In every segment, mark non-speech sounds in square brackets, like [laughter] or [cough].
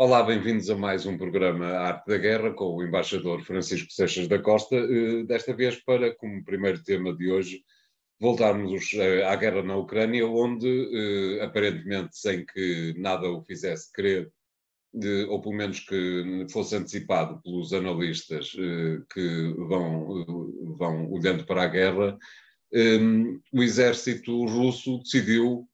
Olá, bem-vindos a mais um programa Arte da Guerra com o embaixador Francisco Seixas da Costa, eh, desta vez para, como primeiro tema de hoje, voltarmos eh, à guerra na Ucrânia, onde, eh, aparentemente, sem que nada o fizesse crer, ou pelo menos que fosse antecipado pelos analistas que vão, vão olhando para a guerra, o exército russo decidiu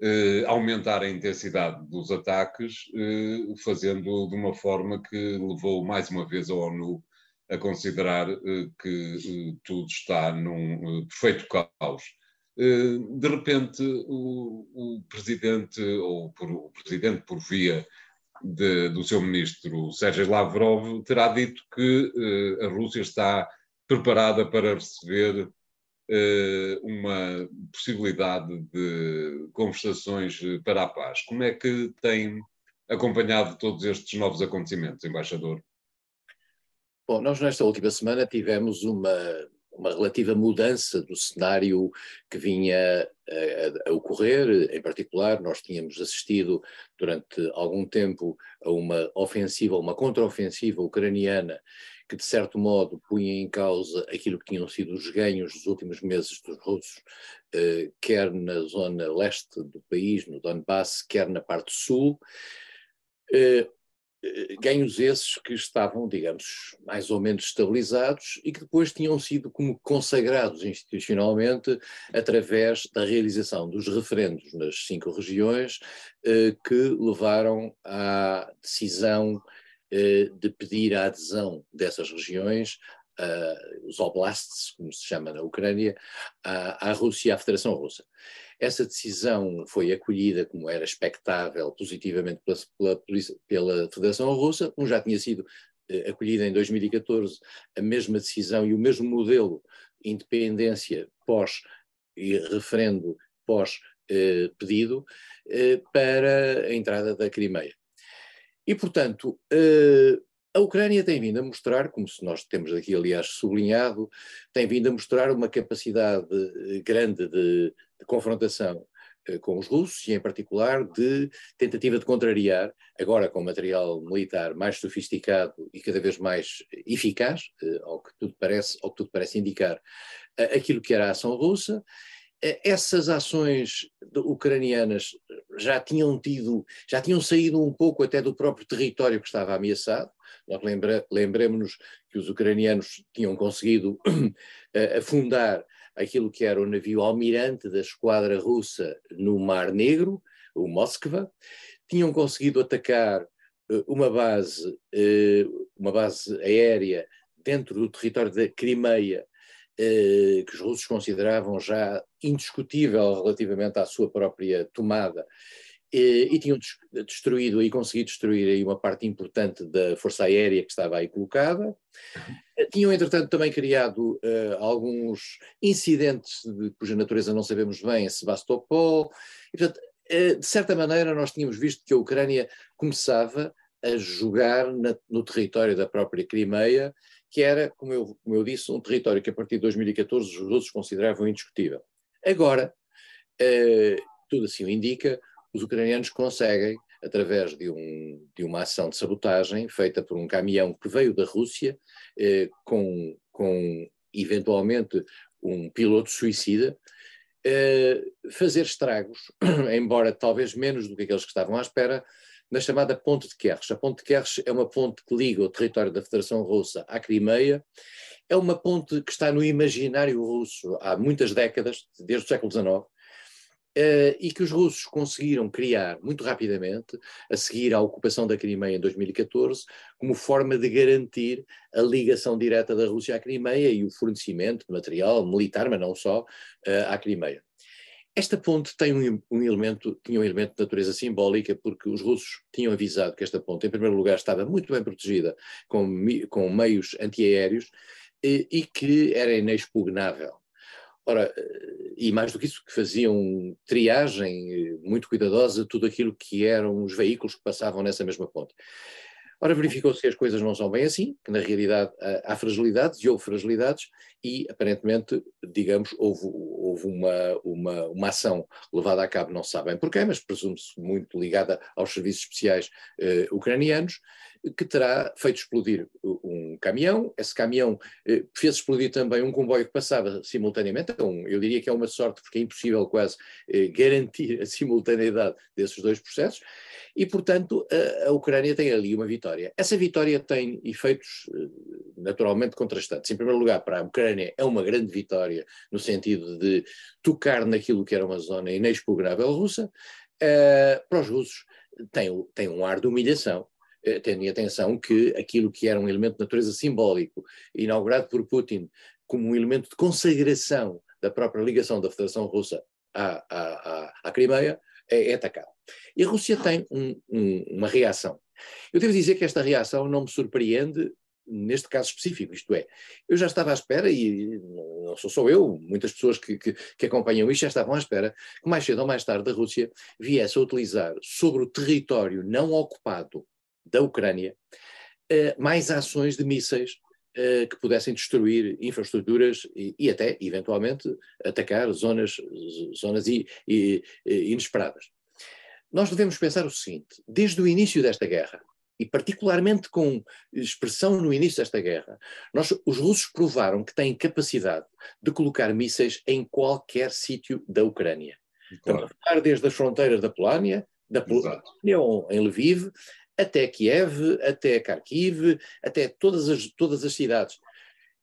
eh, aumentar a intensidade dos ataques, eh, fazendo de uma forma que levou mais uma vez a ONU a considerar eh, que tudo está num perfeito caos. de repente, o, o, presidente, ou por, o presidente por via de, do seu ministro Sérgio Lavrov, terá dito que a Rússia está preparada para receber eh, uma possibilidade de conversações para a paz. Como é que tem acompanhado todos estes novos acontecimentos, embaixador? Bom, nós nesta última semana tivemos uma, uma relativa mudança do cenário que vinha a, a, ocorrer. Em particular, nós tínhamos assistido durante algum tempo a uma ofensiva, uma contraofensiva ucraniana que de certo modo punha em causa aquilo que tinham sido os ganhos dos últimos meses dos russos, eh, quer na zona leste do país, no Donbass, quer na parte sul. Eh, ganhos esses que estavam, digamos, mais ou menos estabilizados e que depois tinham sido como consagrados institucionalmente através da realização dos referendos nas cinco regiões que levaram à decisão eh, de pedir a adesão dessas regiões, os oblasts, como se chama na Ucrânia, à, à Rússia à Federação Russa. Essa decisão foi acolhida, como era expectável, positivamente pela, pela, pela Federação Russa, como já tinha sido uh, acolhida em 2014, a mesma decisão e o mesmo modelo independência pós e referendo pós uh, pedido para a entrada da Crimeia. E, portanto, a Ucrânia tem vindo a mostrar, como se nós temos aqui, aliás, sublinhado, tem vindo a mostrar uma capacidade eh, grande de, de confrontação uh, com os russos e, em particular, de tentativa de contrariar, agora com material militar mais sofisticado e cada vez mais eficaz, uh, ao, que tudo parece, ao que tudo parece indicar, aquilo que era a ação russa eh, essas ações ucranianas já tinham tido, já tinham saído um pouco até do próprio território que estava ameaçado. Lembra, lembremos-nos que os ucranianos tinham conseguido [clears throat] eh, afundar aquilo que era o navio almirante da esquadra russa no Mar Negro, o Moskva, tinham conseguido atacar eh, uma base, uma base aérea dentro do território da Crimeia, que os russos consideravam já indiscutível relativamente à sua própria tomada, e, e tinham destruído e conseguido destruir aí uma parte importante da força aérea que estava aí colocada. Tinham, entretanto, também criado uh, alguns incidentes de, cuja natureza não sabemos bem em Sebastopol. E, portanto, uh, de certa maneira, nós tínhamos visto que a Ucrânia começava a jogar na, no território da própria Crimeia, que era, como eu, como eu disse, um território que a partir de 2014 os russos consideravam indiscutível. Agora, eh, tudo assim o indica, os ucranianos conseguem, através de, um, de, uma ação de sabotagem feita por um caminhão que veio da Rússia, eh, com, com eventualmente um piloto suicida, eh, fazer estragos, [clears throat] embora talvez menos do que aqueles que estavam à espera, na chamada Ponte de Kerch. A Ponte de Kerch é uma ponte que liga o território da Federação Russa à Crimeia é uma ponte que está no imaginário russo há muitas décadas, desde o século XIX, e que os russos conseguiram criar muito rapidamente, a seguir à ocupação da Crimeia em 2014, como forma de garantir a ligação direta da Rússia à Crimeia e o fornecimento de material militar, mas não só, uh, à Crimeia. Esta ponte tem um, um, elemento, tinha um elemento de natureza simbólica, porque os russos tinham avisado que esta ponte, em primeiro lugar, estava muito bem protegida com, com meios antiaéreos e que era inexpugnável. Ora, e mais do que isso, que faziam triagem muito cuidadosa tudo aquilo que eram os veículos que passavam nessa mesma ponte. Ora, verificou-se que as coisas não são bem assim, que na realidade há fragilidades e houve fragilidades, e aparentemente, digamos, houve, houve uma, uma, uma ação levada a cabo, não se sabe bem porquê, mas presume-se muito ligada aos serviços especiais eh, ucranianos, que terá feito explodir um caminhão. Esse caminhão eh, fez explodir também um comboio que passava simultaneamente. Então, eu diria que é uma sorte, porque é impossível quase eh, garantir a simultaneidade desses dois processos. E, portanto, a, a, Ucrânia tem ali uma vitória. Essa vitória tem efeitos eh, naturalmente contrastantes. Em primeiro lugar, para a Ucrânia é uma grande vitória, no sentido de tocar naquilo que era uma zona inexpugnável russa. Para os russos, tem, tem um ar de humilhação tendo em atenção que aquilo que era um elemento de natureza simbólico, inaugurado por Putin como um elemento de consagração da própria ligação da Federação Russa à, à, à, Crimeia, é, é, atacado. E a Rússia tem um, um, uma reação. Eu devo dizer que esta reação não me surpreende neste caso específico, isto é, eu já estava à espera, e não sou só eu, muitas pessoas que, que, que, acompanham isto já estavam à espera, que mais cedo ou mais tarde a Rússia viesse a utilizar sobre o território não ocupado da Ucrânia uh, mais ações de mísseis uh, que pudessem destruir infraestruturas e, e, até, eventualmente, atacar zonas, zonas i, i, inesperadas. Nós devemos pensar o seguinte: desde o início desta guerra, e particularmente com expressão no início desta guerra, nós, os russos provaram que têm capacidade de colocar mísseis em qualquer sítio da Ucrânia. Claro. desde as fronteiras da Polónia, da Polónia, em Lviv, até Kiev, até Kharkiv, até todas as, todas as cidades.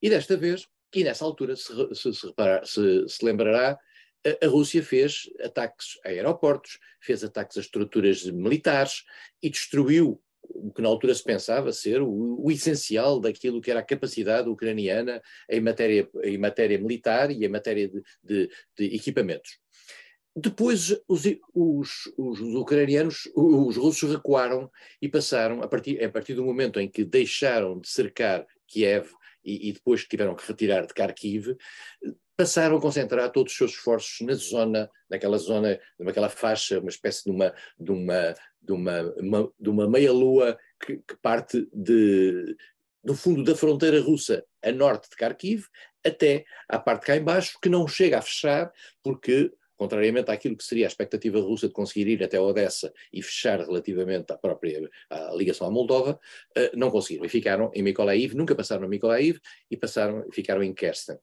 E desta vez, e nessa altura, se, se, se, reparar, se, se lembrará, a, a, Rússia fez ataques a aeroportos, fez ataques a estruturas militares e destruiu o que na altura se pensava ser o, o, essencial daquilo que era a capacidade ucraniana em matéria, em matéria militar e em matéria de, de, de equipamentos. Depois os, os, os, ucranianos, os russos recuaram e passaram, a partir, a partir do momento em que deixaram de cercar Kiev e, e depois tiveram que retirar de Kharkiv, passaram a concentrar todos os seus esforços na zona, naquela zona, naquela faixa, uma espécie de uma, de uma, de uma de uma meia-lua que, que, parte de, do fundo da fronteira russa a norte de Kharkiv até à parte cá embaixo, que não chega a fechar porque contrariamente àquilo que seria a expectativa russa de conseguir ir até Odessa e fechar relativamente à própria à ligação à Moldova, uh, não conseguiram e ficaram em Mykolaiv, nunca passaram a Mykolaiv e passaram, ficaram em Kersten.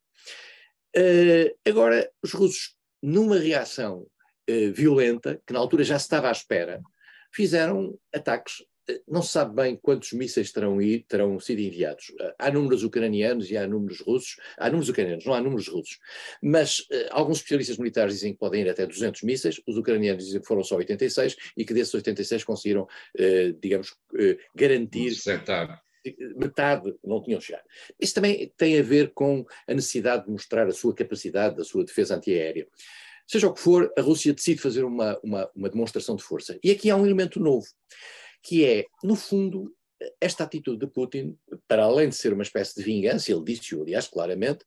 Uh, agora, os russos, numa reação uh, violenta, que na altura já se estava à espera, fizeram ataques não se sabe bem quantos mísseis terão, terão sido enviados. Há números ucranianos e há números russos. Há números ucranianos, não há números russos. Mas uh, alguns especialistas militares dizem que podem ir até 200 mísseis, os ucranianos dizem que foram só 86 e que desses 86 conseguiram, uh, digamos, uh, garantir. Sentar metade não tinham chegado. Isso também tem a ver com a necessidade de mostrar a sua capacidade, a sua defesa antiaérea. Seja o que for, a Rússia decide fazer uma, uma, uma demonstração de força. E aqui há um elemento novo que é, no fundo, esta atitude de Putin, para além de ser uma espécie de vingança, ele disse-o, aliás, claramente,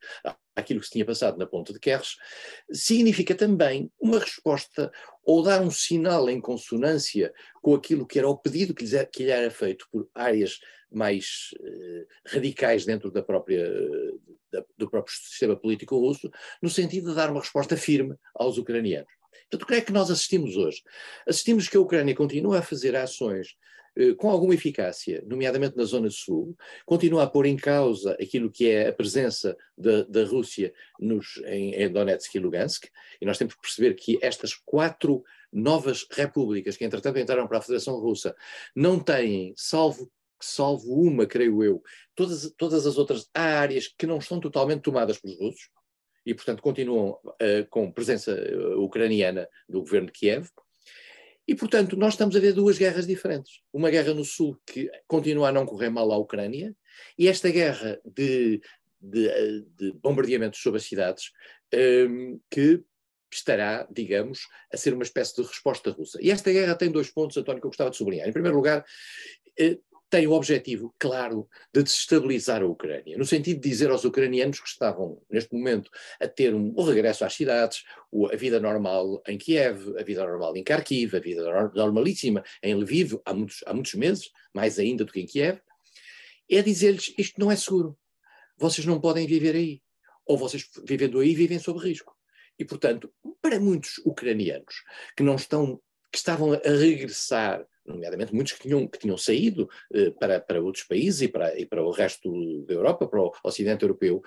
àquilo que se tinha passado na ponta de Kerres, significa também uma resposta ou dar um sinal em consonância com aquilo que era o pedido que lhe, que lhe era feito por áreas mais eh, radicais dentro da própria, da, do próprio sistema político russo, no sentido de dar uma resposta firme aos ucranianos. Portanto, o que é que nós assistimos hoje? Assistimos que a Ucrânia continua a fazer ações com alguma eficácia, nomeadamente na Zona Sul, continua a pôr em causa aquilo que é a presença da, da Rússia nos, em, em Donetsk e Lugansk, e nós temos que perceber que estas quatro novas repúblicas que entretanto entraram para a Federação Russa não têm, salvo salvo uma, creio eu, todas, todas as outras áreas que não estão totalmente tomadas pelos russos, e, portanto, continuam uh, com presença uh, ucraniana do governo de Kiev. E, portanto, nós estamos a ver duas guerras diferentes. Uma guerra no sul que continua a não correr mal à Ucrânia, e esta guerra de, de, eh, de bombardeamentos sobre as cidades, um, que estará, digamos, a ser uma espécie de resposta russa. E esta guerra tem dois pontos, António, que eu gostava de sublinhar. Em primeiro lugar, tem o objetivo, claro, de desestabilizar a Ucrânia, no sentido de dizer aos ucranianos que estavam, neste momento, a ter um, o regresso às cidades, a vida normal em Kiev, a vida normal em Kharkiv, a vida normalíssima em Lviv, há muitos, há muitos meses, mais ainda do que em Kiev, é dizer-lhes isto não é seguro, vocês não podem viver aí, ou vocês vivendo aí vivem sob risco. E, portanto, para muitos ucranianos que não estão, que estavam a regressar nomeadamente muitos que tinham, que tinham saído eh, para, para outros países e para, e para o resto da Europa, para o Ocidente Europeu,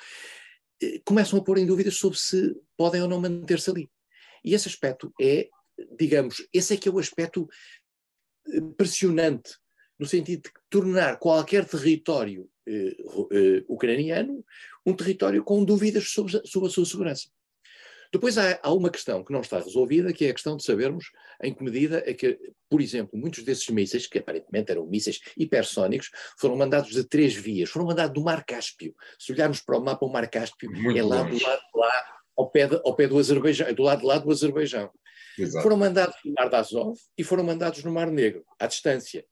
eh, começam a pôr em dúvidas sobre se podem ou não manter-se ali. E esse aspecto é, digamos, esse é que é o aspecto eh, pressionante, no sentido de tornar qualquer território eh, eh, ucraniano um território com dúvidas sobre, sobre a sua segurança. Depois há, há, uma questão que não está resolvida, que é a questão de sabermos em que medida é que, por exemplo, muitos desses mísseis, que aparentemente eram mísseis hipersónicos, foram mandados de três vias, foram mandados do Mar Cáspio. Se olharmos para o mapa, o Mar Cáspio Muito é lá longe. do lado de lá, ao pé, de, ao pé do Azerbaijão, do lado de lá do Azerbaijão. Exato. Foram mandados no Mar de Azov e foram mandados no Mar Negro, à distância.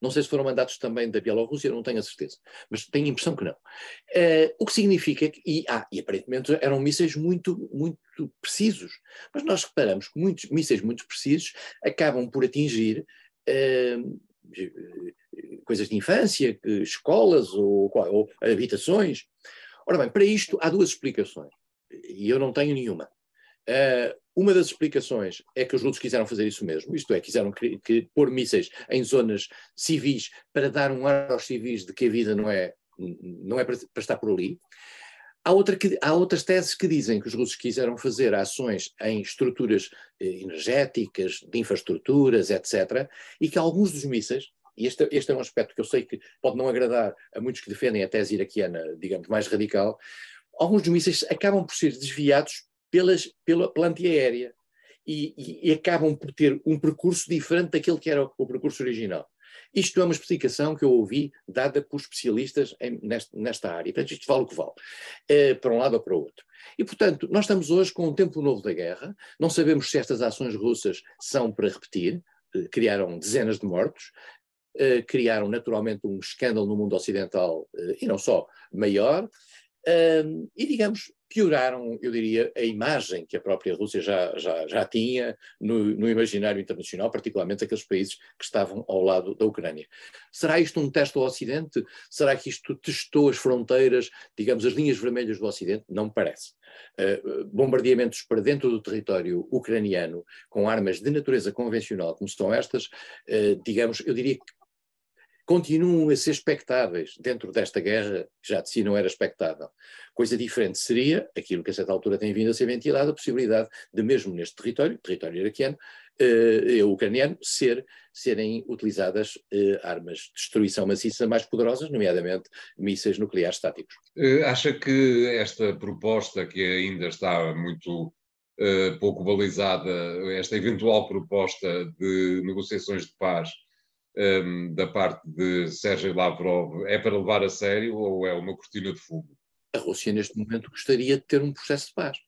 Não sei se foram mandados também da Bielorrússia, não tenho a certeza, mas tenho a impressão que não. Uh, o que significa que, e, ah, e aparentemente eram mísseis muito, muito precisos, mas nós reparamos que muitos mísseis muito precisos acabam por atingir uh, coisas de infância, escolas ou, ou habitações. Ora bem, para isto há duas explicações, e eu não tenho nenhuma. Uh, uma das explicações é que os russos quiseram fazer isso mesmo, isto é, quiseram que, que, pôr mísseis em zonas civis para dar um ar aos civis de que a vida não é, não é para, para estar por ali. Há, outra que, há, outras teses que dizem que os russos quiseram fazer ações em estruturas eh, energéticas, de infraestruturas, etc., e que alguns dos mísseis, e este, este, é um aspecto que eu sei que pode não agradar a muitos que defendem a tese iraquiana, digamos, mais radical, alguns dos mísseis acabam por ser desviados pelas, pela, pela antiaérea e, e, e, acabam por ter um percurso diferente daquele que era o, o, percurso original. Isto é uma explicação que eu ouvi dada por especialistas em, nesta, nesta, área. Portanto, isto vale o que vale, é, para um lado ou para o outro. E, portanto, nós estamos hoje com um tempo novo da guerra, não sabemos se estas ações russas são para repetir, eh, criaram dezenas de mortos, eh, criaram naturalmente um escândalo no mundo ocidental, e não só, maior, e, digamos, pioraram, eu diria, a imagem que a própria Rússia já, já, já tinha no, no, imaginário internacional, particularmente aqueles países que estavam ao lado da Ucrânia. Será isto um teste ao Ocidente? Será que isto testou as fronteiras, digamos, as linhas vermelhas do Ocidente? Não me parece. Uh, bombardeamentos para dentro do território ucraniano com armas de natureza convencional, como são estas, uh, digamos, eu diria que continuam a ser expectáveis dentro desta guerra, que já de si não era expectável. Coisa diferente seria, aquilo que a certa altura tem vindo a ser ventilado, a possibilidade de mesmo neste território, território iraquiano, eh, ucraniano, ser, serem utilizadas eh, armas de destruição maciça mais poderosas, nomeadamente mísseis nucleares estáticos. Eh, acha que esta proposta, que ainda está muito eh, pouco balizada, esta eventual proposta de negociações de paz, um, da parte de Sérgio Lavrov é para levar a sério ou é uma cortina de fumo? A Rússia, neste momento, gostaria de ter um processo de paz.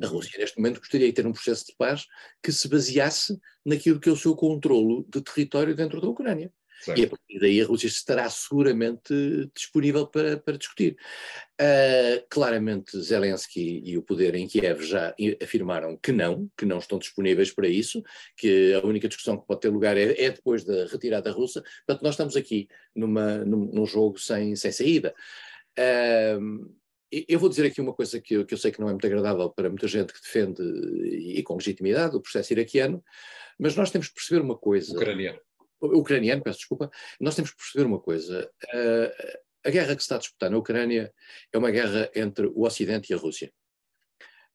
A Rússia, neste momento, gostaria de ter um processo de paz que se baseasse naquilo que é o seu controlo de território dentro da Ucrânia. Certo. E a partir daí a Rússia estará seguramente disponível para, para discutir. Uh, claramente Zelensky e o poder em Kiev já afirmaram que não, que não estão disponíveis para isso, que a única discussão que pode ter lugar é, é depois da retirada russa. Portanto, nós estamos aqui numa, num, num jogo sem, sem saída. Uh, eu vou dizer aqui uma coisa que eu, que eu, sei que não é muito agradável para muita gente que defende, e com legitimidade, o processo iraquiano, mas nós temos que perceber uma coisa. Ucraniano ucraniano, peço desculpa, nós temos que perceber uma coisa. Uh, a guerra que se está a disputar na Ucrânia é uma guerra entre o Ocidente e a Rússia.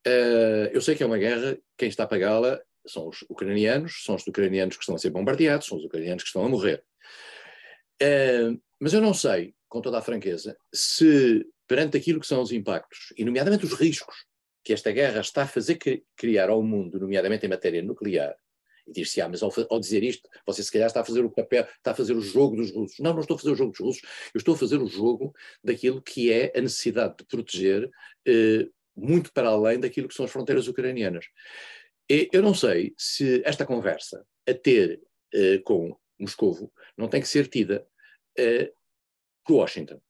Uh, eu sei que é uma guerra, quem está a pagá-la são os ucranianos, são os ucranianos que estão a ser bombardeados, são os ucranianos que estão a morrer. Uh, mas eu não sei, com toda a franqueza, se perante aquilo que são os impactos, e nomeadamente os riscos que esta guerra está a fazer criar ao mundo, nomeadamente em matéria nuclear, e dir-se, ah, mas ao, ao, dizer isto, você se calhar está a fazer o papel, está a fazer o jogo dos russos. Não, não estou a fazer o jogo dos russos, eu estou a fazer o jogo daquilo que é a necessidade de proteger eh, muito para além daquilo que são as fronteiras ucranianas. E eu não sei se esta conversa a ter eh, com Moscovo não tem que ser tida uh, por Washington.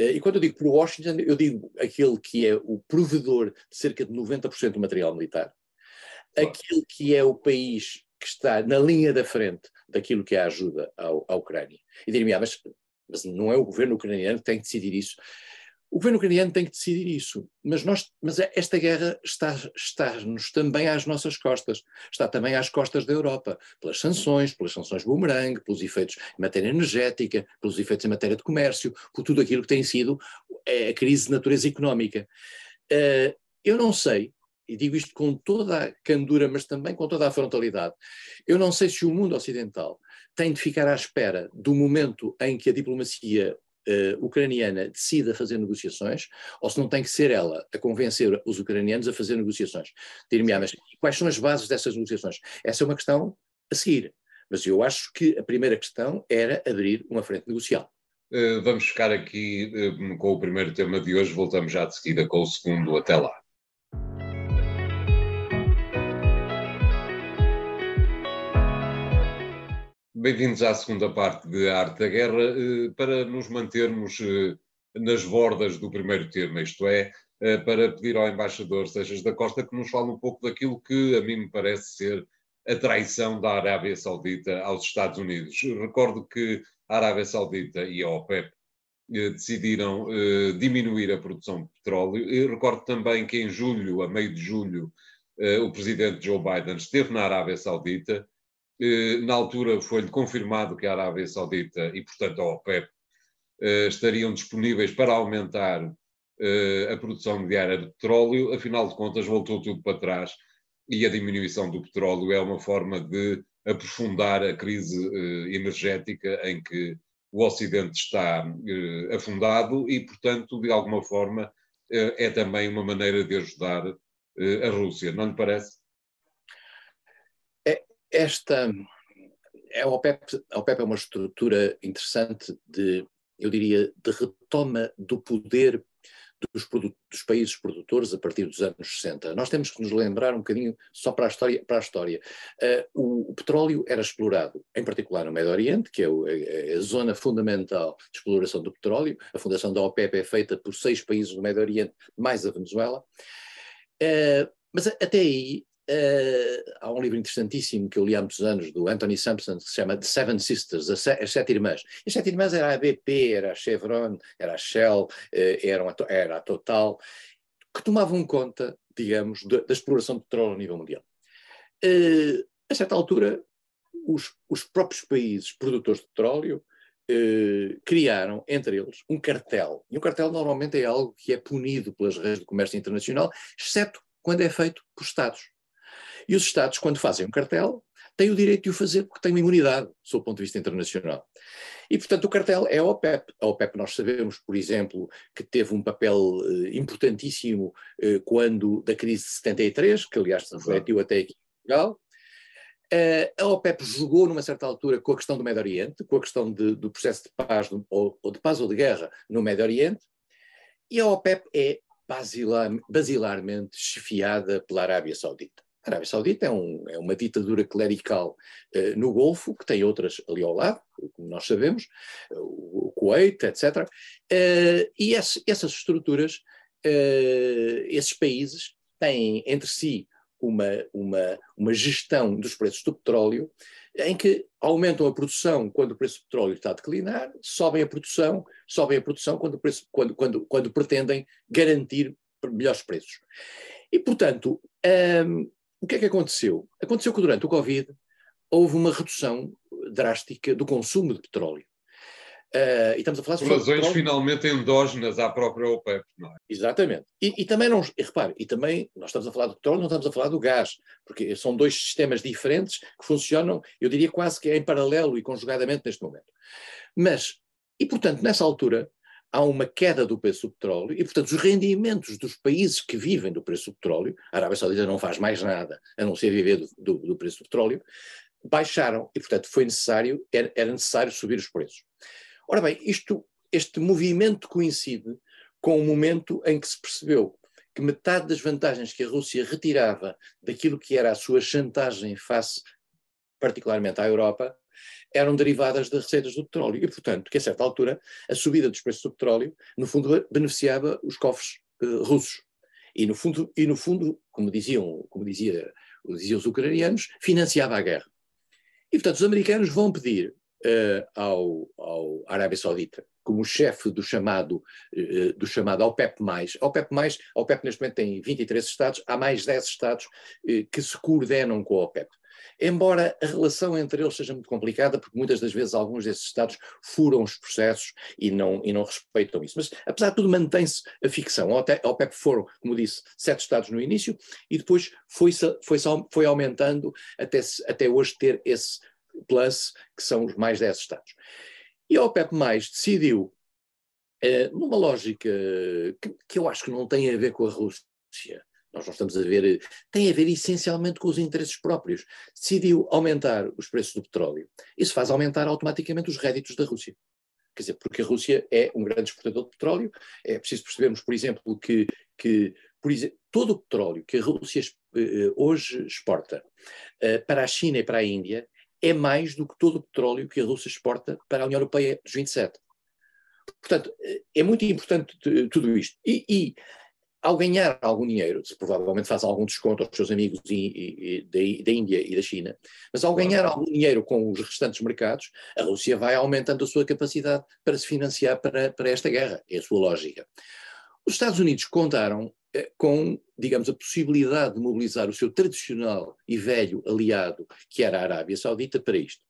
Uh, e quando eu digo por Washington, eu digo aquele que é o provedor de cerca de 90% do material militar, aquele que é o país que está na linha da frente daquilo que é a ajuda à Ucrânia. E diria-me, ah, mas, mas não é o governo ucraniano que tem que decidir isso. O governo ucraniano tem que decidir isso, mas, nós, mas esta guerra está-nos está também às nossas costas, está também às costas da Europa, pelas sanções, pelas sanções boomerang, pelos efeitos em matéria energética, pelos efeitos em matéria de comércio, por tudo aquilo que tem sido é, a crise de natureza económica. Uh, eu não sei, e digo isto com toda a candura, mas também com toda a frontalidade, eu não sei se o mundo ocidental tem de ficar à espera do momento em que a diplomacia uh, ucraniana decida fazer negociações, ou se não tem que ser ela a convencer os ucranianos a fazer negociações. Dir-me, mas quais são as bases dessas negociações? Essa é uma questão a seguir. Mas eu acho que a primeira questão era abrir uma frente negocial. Uh, vamos ficar aqui uh, com o primeiro tema de hoje, voltamos já de seguida com o segundo. Até lá. Bem-vindos à segunda parte de Arte da Guerra, eh, para nos mantermos eh, nas bordas do primeiro tema, isto é, eh, para pedir ao embaixador Sejas da Costa que nos fale um pouco daquilo que a mim me parece ser a traição da Arábia Saudita aos Estados Unidos. Recordo que a Arábia Saudita e a OPEP decidiram diminuir a produção de petróleo. E recordo também que em julho, a meio de julho, o presidente Joe Biden esteve na Arábia Saudita na altura foi-lhe confirmado que a Arábia Saudita e, portanto, a OPEP eh, estariam disponíveis para aumentar eh, a produção diária de petróleo, afinal de contas, voltou tudo para trás e a diminuição do petróleo é uma forma de aprofundar a crise energética em que o Ocidente está afundado e, portanto, de alguma forma, é também uma maneira de ajudar a Rússia, não lhe parece? Esta a OPEP, a OPEP é uma estrutura interessante de, eu diria, de retoma do poder dos, dos, países produtores a partir dos anos 60. Nós temos que nos lembrar um bocadinho, só para a história, para a história. Uh, o, o, petróleo era explorado, em particular no Médio Oriente, que é o, a, a, zona fundamental de exploração do petróleo. A fundação da OPEP é feita por seis países do Médio Oriente, mais a Venezuela. Uh, mas até aí Uh, há um livro interessantíssimo que eu li há muitos anos, do Anthony Sampson, que se chama The Seven Sisters, as, Sete Irmãs. As Sete Irmãs era a BP, era a Chevron, era a Shell, uh, era, uma, era a Total, que tomavam conta, digamos, da, da exploração de petróleo a nível mundial. Uh, a certa altura, os, os, próprios países produtores de petróleo criaram, entre eles, um cartel. E um cartel normalmente é algo que é punido pelas redes de comércio internacional, exceto quando é feito por Estados. E os Estados, quando fazem um cartel, têm o direito de o fazer porque têm uma imunidade, sob o ponto de vista internacional. E, portanto, o cartel é a OPEP. A OPEP, nós sabemos, por exemplo, que teve um papel uh, importantíssimo uh, quando, da crise de 73, que aliás se refletiu até aqui em Portugal. Uh, a OPEP jogou, numa certa altura, com a questão do Médio Oriente, com a questão de, do processo de paz, ou, ou, de paz ou de guerra no Médio Oriente, e a OPEP é basilar, basilarmente chefiada pela Arábia Saudita. A Arábia Saudita é, um, é uma ditadura clerical uh, no Golfo, que tem outras ali ao lado, como nós sabemos, o, o Kuwait, etc. Eh, e esse, essas estruturas, uh, esses países, têm entre si uma, uma, uma gestão dos preços do petróleo em que aumentam a produção quando o preço do petróleo está a declinar, sobem a produção, sobem a produção quando, preço, quando, quando, quando pretendem garantir melhores preços. E, portanto, um, o que é que aconteceu? Aconteceu que durante o Covid houve uma redução drástica do consumo de petróleo. Uh, e estamos a falar sobre razões finalmente endógenas à própria OPEP, não é? Exatamente. E, e, também não, e repare, e também nós estamos a falar do petróleo, não estamos a falar do gás, porque são dois sistemas diferentes que funcionam, eu diria quase que em paralelo e conjugadamente neste momento. Mas, e portanto, nessa altura, há uma queda do preço do petróleo e, portanto, os rendimentos dos países que vivem do preço do petróleo, a Arábia Saudita não faz mais nada a não ser viver do, do, do preço do petróleo, baixaram e, portanto, foi necessário, era, era, necessário subir os preços. Ora bem, isto, este movimento coincide com o momento em que se percebeu que metade das vantagens que a Rússia retirava daquilo que era a sua chantagem face, particularmente à Europa, eram derivadas das receitas do petróleo. E, portanto, que a certa altura, a subida dos preços do petróleo, no fundo, beneficiava os cofres uh, russos. E no fundo, e no fundo como, diziam, como dizia, diziam os ucranianos, financiava a guerra. E, portanto, os americanos vão pedir uh, ao, ao Arábia Saudita como chefe do chamado, uh, do chamado OPEP+. OPEP+, OPEP neste momento tem 23 Estados, há mais 10 Estados uh, que se coordenam com a OPEP. Embora a relação entre eles seja muito complicada, porque muitas das vezes alguns desses Estados furam os processos e não, e não respeitam isso. Mas, apesar de tudo, mantém-se a ficção. A OPEP foram, como disse, sete Estados no início e depois foi, foi, foi aumentando até, até hoje ter esse plus, que são os mais 10 Estados. E a OPEP+, decidiu, eh, numa lógica que, que, eu acho que não tem a ver com a Rússia, nós não estamos a ver, tem a ver essencialmente com os interesses próprios, decidiu aumentar os preços do petróleo. Isso faz aumentar automaticamente os réditos da Rússia. Quer dizer, porque a Rússia é um grande exportador de petróleo, é preciso percebermos, por exemplo, que, que por exemplo, todo o petróleo que a Rússia eh, hoje exporta para a China e para a Índia é mais do que todo o petróleo que a Rússia exporta para a União Europeia dos 27. Portanto, é muito importante tudo isto. E, e ao ganhar algum dinheiro, provavelmente faz algum desconto aos seus amigos da Índia e da China, mas ao ganhar algum dinheiro com os restantes mercados, a Rússia vai aumentando a sua capacidade para se financiar para, para esta guerra. É a sua lógica. Os Estados Unidos contaram eh, com, digamos, a possibilidade de mobilizar o seu tradicional e velho aliado, que era a Arábia Saudita, para isto.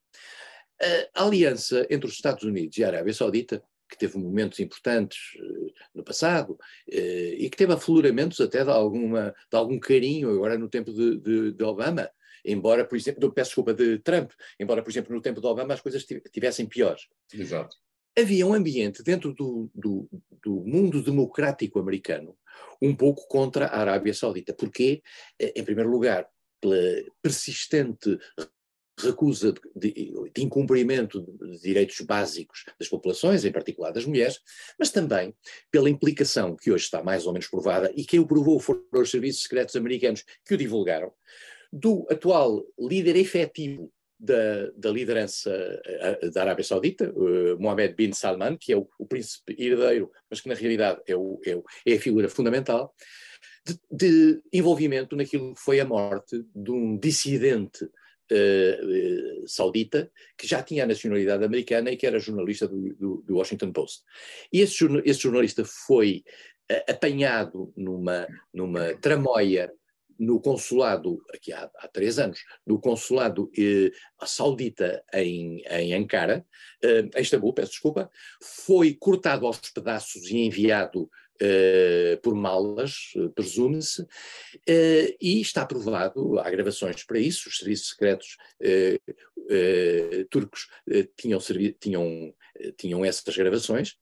A aliança entre os Estados Unidos e a Arábia Saudita, que teve momentos importantes uh, no passado uh, e que teve afloramentos até de, alguma, de algum carinho agora no tempo de, de, de Obama, embora, por exemplo, peço desculpa, de Trump, embora, por exemplo, no tempo de Obama as coisas tivessem piores. Exato. Havia um ambiente dentro do, do, do mundo democrático americano um pouco contra a Arábia Saudita. Porquê? Eh, em primeiro lugar, pela persistente recusa de, de, incumprimento de direitos básicos das populações, em particular das mulheres, mas também pela implicação que hoje está mais ou menos provada, e quem o provou foram os serviços secretos americanos que o divulgaram, do atual líder efetivo da, da, liderança eh, eh, da Arábia Saudita, uh, Mohammed bin Salman, que é o, o, príncipe herdeiro, mas que na realidade é, o, é, o, é a figura fundamental, de, de, envolvimento naquilo que foi a morte de um dissidente uh, uh, saudita que já tinha a nacionalidade americana e que era jornalista do, do, do Washington Post. E esse, esse jornalista foi apanhado numa, numa tramóia no consulado, aqui há, há, três anos, no consulado eh, saudita em, em Ankara, eh, em Istambul, peço desculpa, foi cortado aos pedaços e enviado eh, por malas, eh, presume-se, eh, e está provado, há gravações para isso, os serviços secretos eh, turcos tinham, tinham, tinham essas gravações,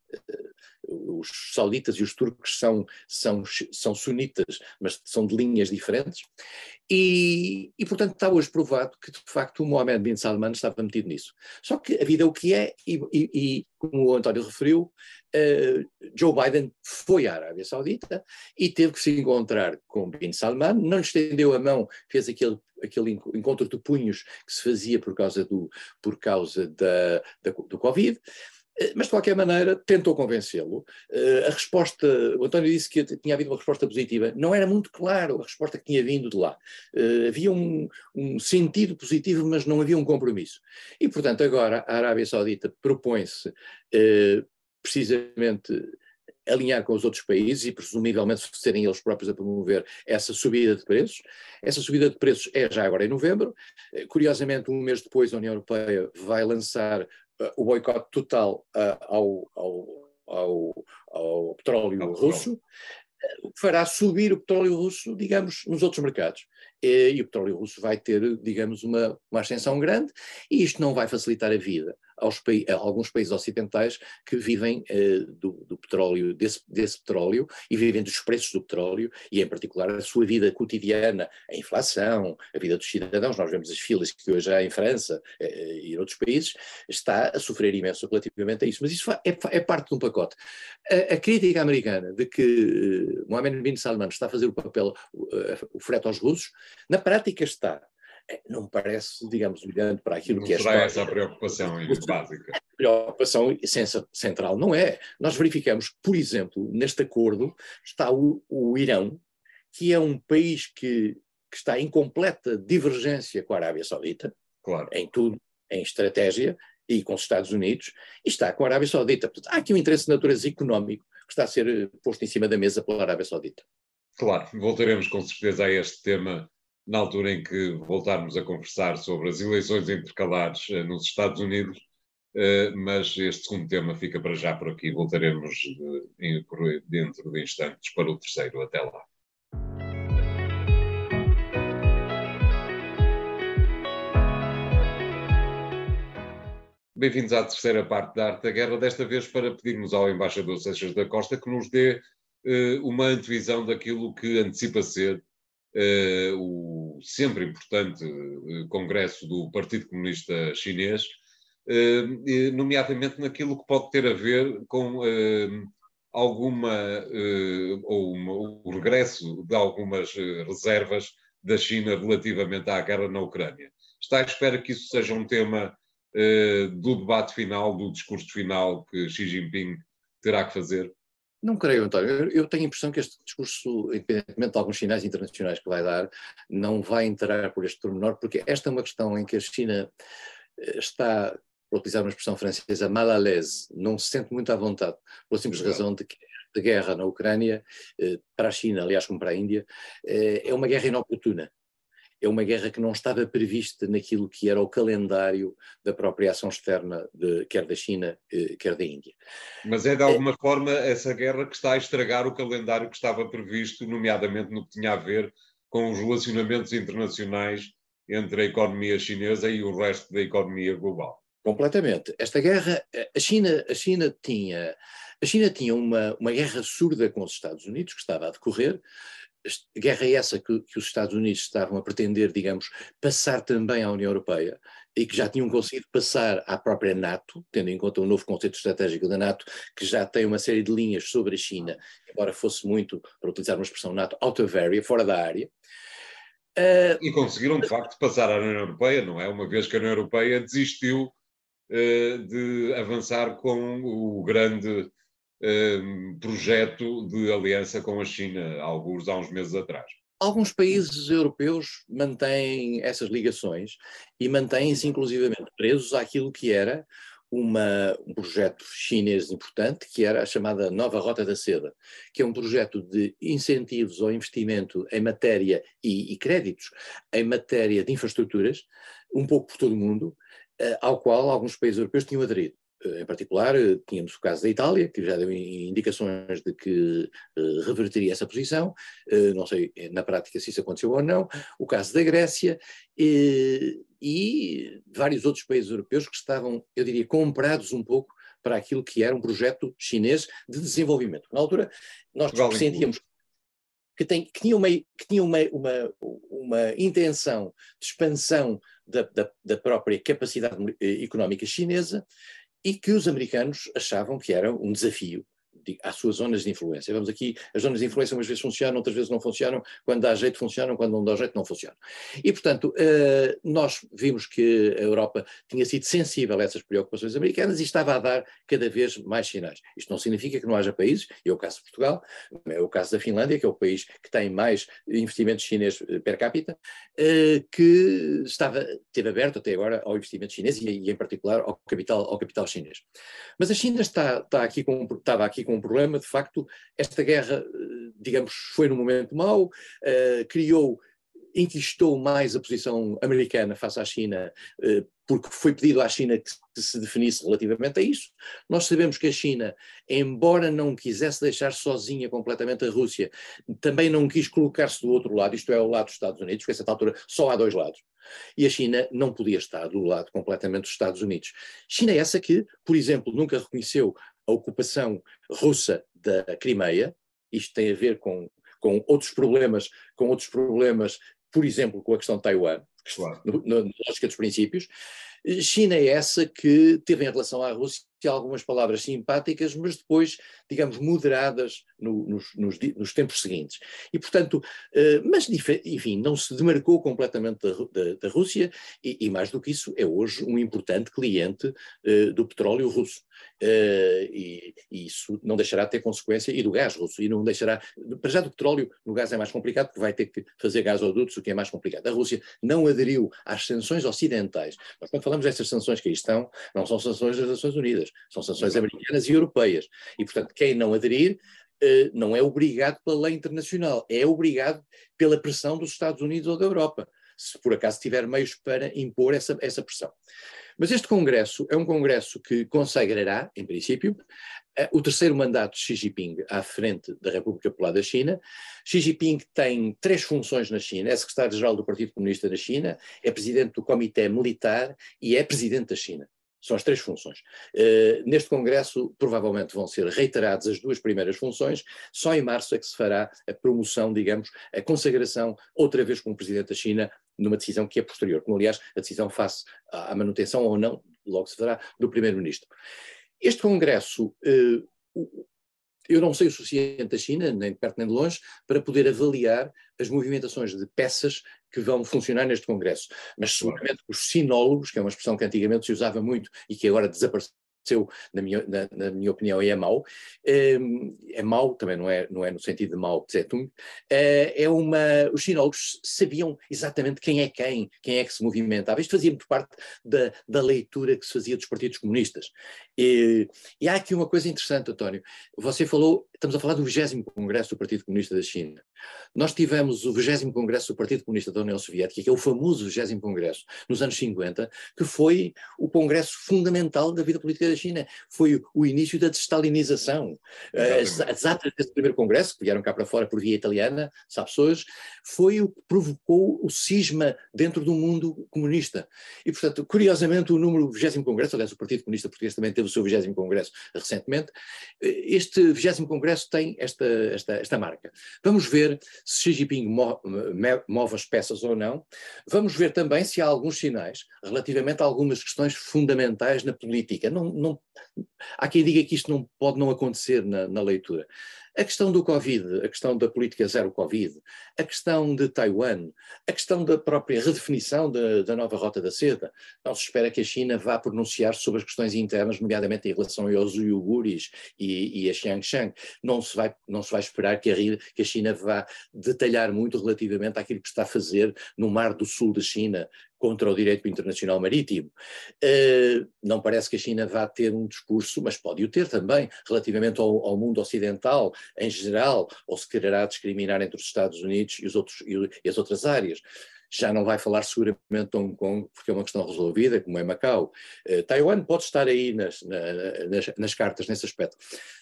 os sauditas e os turcos são, são, são sunitas, mas são de linhas diferentes, e, e, portanto está hoje provado que de facto o Mohammed bin Salman estava metido nisso. Só que a vida é o que é, e, e, e como o António referiu, uh, Joe Biden foi à Arábia Saudita e teve que se encontrar com bin Salman, não lhe estendeu a mão, fez aquele, aquele encontro de punhos que se fazia por causa do, por causa da, da do Covid, eh, mas de qualquer maneira tentou convencê-lo. Eh, a resposta, o António disse que tinha havido uma resposta positiva, não era muito claro a resposta que tinha vindo de lá. Eh, havia um, um sentido positivo, mas não havia um compromisso. E, portanto, agora a Arábia Saudita propõe-se precisamente alinhar com os outros países e presumivelmente serem eles próprios a promover essa subida de preços. Essa subida de preços é já agora em novembro. Curiosamente, um mês depois, a União Europeia vai lançar o boicote total uh, ao, ao, ao, ao, petróleo russo, o que fará subir o petróleo russo, digamos, nos outros mercados. E, e o petróleo russo vai ter, digamos, uma, uma ascensão grande, e isto não vai facilitar a vida aos, a alguns países ocidentais que vivem uh, do, do, petróleo, desse, desse, petróleo, e vivem dos preços do petróleo, e em particular a sua vida cotidiana, a inflação, a vida dos cidadãos, nós vemos as filas que hoje há em França uh, e em outros países, está a sofrer imenso relativamente a isso, mas isso é, é parte de um pacote. A, a crítica americana de que uh, Mohammed bin Salman está a fazer o papel, o frete aos russos, na prática está não me parece, digamos, olhando para aquilo não que é será essa a preocupação básica? A preocupação central não é. Nós verificamos, por exemplo, neste acordo está o, o Irão, que é um país que, que, está em completa divergência com a Arábia Saudita, claro. em tudo, em estratégia, e com os Estados Unidos, e está com a Arábia Saudita. Portanto, há aqui um interesse de natureza económico que está a ser eh, posto em cima da mesa pela Arábia Saudita. Claro, voltaremos com certeza a este tema na altura em que voltarmos a conversar sobre as eleições intercalares eh, nos Estados Unidos, eh, mas este segundo tema fica para já por aqui. Voltaremos dentro de instantes para o terceiro. Até lá. Bem-vindos à terceira parte da Arte da Guerra, desta vez para pedirmos ao embaixador Seixas da Costa que nos dê uma antevisão daquilo que antecipa ser o sempre importante uh, congresso do Partido Comunista Chinês, nomeadamente naquilo que pode ter a ver com alguma, ou uma, o regresso de algumas reservas da China relativamente à guerra na Ucrânia. Está à espera que isso seja um tema do debate final, do discurso final que Xi Jinping terá que fazer? Não creio, António. Eu tenho a impressão que este discurso, independentemente de alguns sinais internacionais que vai dar, não vai entrar por este pormenor, porque esta é uma questão em que a China eh, está, para utilizar uma expressão francesa, mal à l'aise, não se sente muito à vontade, pela simples razão de que a guerra na Ucrânia, eh, para a China, aliás, como para a Índia, é uma guerra inoportuna é uma guerra que não estava prevista naquilo que era o calendário da própria ação externa, de, quer da China, eh, quer da Índia. Mas é de alguma é, forma essa guerra que está a estragar o calendário que estava previsto, nomeadamente no que tinha a ver com os relacionamentos internacionais entre a economia chinesa e o resto da economia global. Completamente. Esta guerra, a China, a China tinha, a China tinha uma, uma guerra surda com os Estados Unidos que estava a decorrer, guerra é essa que, que, os Estados Unidos estavam a pretender, digamos, passar também à União Europeia e que já tinham conseguido passar à própria NATO, tendo em conta o novo conceito estratégico da NATO, que já tem uma série de linhas sobre a China, embora fosse muito, para utilizar uma expressão NATO, out of area, fora da área. Uh, e conseguiram, de facto, passar à União Europeia, não é? Uma vez que a União Europeia desistiu uh, de avançar com o grande um, projeto de aliança com a China, alguns há uns meses atrás. Alguns países europeus mantêm essas ligações e mantêm-se inclusivamente presos àquilo que era uma, um projeto chinês importante, que era a chamada Nova Rota da Seda, que é um projeto de incentivos ao investimento em matéria e, e créditos em matéria de infraestruturas, um pouco por todo o mundo, eh, ao qual alguns países europeus tinham aderido. Eh, em particular, eh, tínhamos o caso da Itália, que já deu indicações de que uh, reverteria essa posição, uh, não sei na prática se isso aconteceu ou não, o caso da Grécia uh, e vários outros países europeus que estavam, eu diria, comprados um pouco para aquilo que era um projeto chinês de desenvolvimento. Na altura, nós sentíamos que, tem, que tinha, uma, que tinha uma, uma, uma intenção de expansão da, da, da própria capacidade económica chinesa e que os americanos achavam que era um desafio às suas zonas de influência. Vamos aqui, as zonas de influência umas vezes funcionam, outras vezes não funcionam, quando dá jeito funcionam, quando não dá jeito não funcionam. E, portanto, uh, nós vimos que a Europa tinha sido sensível a essas preocupações americanas e estava a dar cada vez mais sinais. Isto não significa que não haja países, é o caso de Portugal, é o caso da Finlândia, que é o país que tem mais investimentos chineses eh, per capita, uh, que estava, teve aberto até agora ao investimento chinês e, e, em particular ao capital, ao capital chinês. Mas a China está, está aqui com, estava aqui com um problema, de facto, esta guerra, eh, digamos, foi num momento mau, uh, criou, enquistou mais a posição americana face à China, uh, porque foi pedido à China que se definisse relativamente a isso. Nós sabemos que a China, embora não quisesse deixar sozinha completamente a Rússia, também não quis colocar-se do outro lado, isto é, ao lado dos Estados Unidos, porque a certa altura só há dois lados. E a China não podia estar do lado completamente dos Estados Unidos. China é essa que, por exemplo, nunca reconheceu a ocupação russa da Crimeia, isto tem a ver com, com outros problemas, com outros problemas, por exemplo, com a questão de Taiwan, claro. na lógica dos princípios. China é essa que teve em relação à Rússia algumas palavras simpáticas, mas depois, digamos, moderadas no, nos, nos, nos, tempos seguintes. E, portanto, uh, mas, enfim, não se demarcou completamente da, da, da Rússia e, e, mais do que isso, é hoje um importante cliente uh, do petróleo russo. Uh, e, e, isso não deixará de ter consequência, e do gás russo, e não deixará, para já do petróleo, no gás é mais complicado, porque vai ter que fazer gasodutos, o que é mais complicado. A Rússia não aderiu às sanções ocidentais. Mas quando falamos destas sanções que aí estão, não são sanções das Nações Unidas, são sanções americanas e europeias. E, portanto, quem não aderir uh, não é obrigado pela lei internacional, é obrigado pela pressão dos Estados Unidos ou da Europa, se por acaso tiver meios para impor essa, essa pressão. Mas este Congresso é um Congresso que consagrará, em princípio, eh, o terceiro mandato de Xi Jinping à frente da República Popular da China. Xi Jinping tem três funções na China: é secretário-geral do Partido Comunista da China, é presidente do Comitê Militar e é presidente da China. São as três funções. Uh, neste Congresso, provavelmente vão ser reiteradas as duas primeiras funções, só em março é que se fará a promoção, digamos, a consagração, outra vez como Presidente da China, numa decisão que é posterior, como aliás a decisão face à manutenção ou não, logo se fará, do Primeiro-Ministro. Este Congresso, uh, eu não sei o suficiente da China, nem de perto nem de longe, para poder avaliar as movimentações de peças que vão funcionar neste Congresso. Mas seguramente os sinólogos, que é uma expressão que antigamente se usava muito e que agora desapareceu, aconteceu, na minha, na, na minha opinião, e é mau. Ehm, é mau, também não é, não é no sentido de mau, Zetung. Eh, é uma, os sinólogos sabiam exatamente quem é quem, quem é que se movimentava. Isto fazia muito parte da, da leitura que se fazia dos partidos comunistas. E, e há aqui uma coisa interessante, António. Você falou, estamos a falar do 20 Congresso do Partido Comunista da China. Nós tivemos o 20 Congresso do Partido Comunista da União Soviética, que é o famoso 20 Congresso, nos anos 50, que foi o congresso fundamental da vida política da China. Foi o início da destalinização. As, as atas desse primeiro congresso, que vieram cá para fora por via italiana, sabe pessoas, foi o que provocou o cisma dentro do mundo comunista. E, portanto, curiosamente, o número 20 Congresso, aliás, o Partido Comunista Português também teve o seu 20 Congresso recentemente, este 20 Congresso tem esta, esta, esta marca. Vamos ver ver se Xi Jinping move as peças ou não. Vamos ver também se há alguns sinais relativamente a algumas questões fundamentais na política. Não, não, há quem diga que isto não pode não acontecer na, na leitura. A questão do Covid, a questão da política zero Covid, a questão de Taiwan, a questão da própria redefinição da, da nova Rota da Seda. Não se espera que a China vá pronunciar sobre as questões internas, nomeadamente em relação aos uigures e, e a Xiangshan. Não se vai, não se vai esperar que a, que a China vá detalhar muito relativamente àquilo que está a fazer no Mar do Sul da China, contra o direito internacional marítimo. Uh, não parece que a China vá ter um discurso, mas pode o ter também, relativamente ao, ao, mundo ocidental em geral, ou se quererá discriminar entre os Estados Unidos e, os outros, e as outras áreas já não vai falar seguramente de Hong Kong, porque é uma questão resolvida, como é Macau. Uh, Taiwan pode estar aí nas, na, nas, nas, cartas nesse aspecto.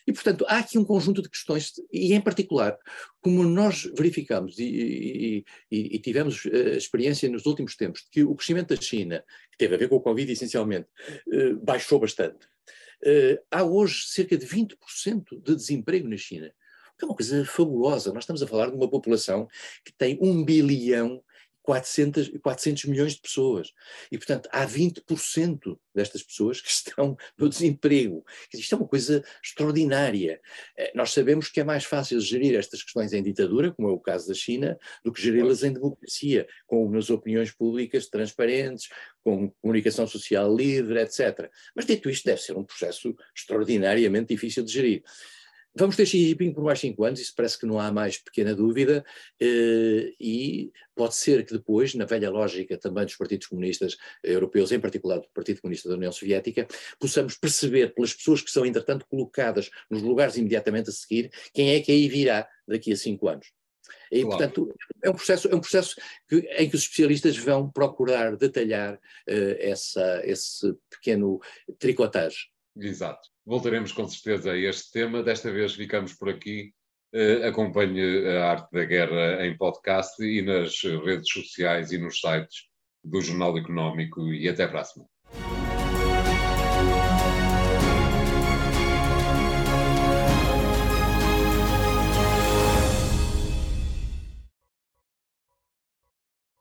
E, portanto, há aqui um conjunto de questões, e em particular, como nós verificamos e, e, e, tivemos uh, experiência nos últimos tempos, que o crescimento da China, que teve a ver com o Covid essencialmente, uh, baixou bastante. há hoje cerca de 20% de desemprego na China que é uma coisa fabulosa. Nós estamos a falar de uma população que tem um bilhão 400, 400 milhões de pessoas. E, portanto, há 20% destas pessoas que [laughs] estão no desemprego. Isto é uma coisa extraordinária. Eh, nós sabemos que é mais fácil gerir estas questões em ditadura, como é o caso da China, do que geri-las em democracia, com umas opiniões públicas transparentes, com comunicação social livre, etc. Mas, dito isto, deve ser um processo extraordinariamente difícil de gerir. Vamos ter Xi Jinping por mais cinco anos, isso parece que não há mais pequena dúvida, eh, e pode ser que depois, na velha lógica também dos partidos comunistas europeus, em particular do Partido Comunista da União Soviética, possamos perceber pelas pessoas que são, entretanto, colocadas nos lugares imediatamente a seguir, quem é que aí virá daqui a cinco anos. E, claro. portanto, é um processo, é um processo que, em que os especialistas vão procurar detalhar uh, essa, esse pequeno tricotagem. Exato. Voltaremos com certeza a este tema. Desta vez ficamos por aqui. Uh, acompanhe a Arte da Guerra em podcast e nas redes sociais e nos sites do Jornal Económico. E até a próxima.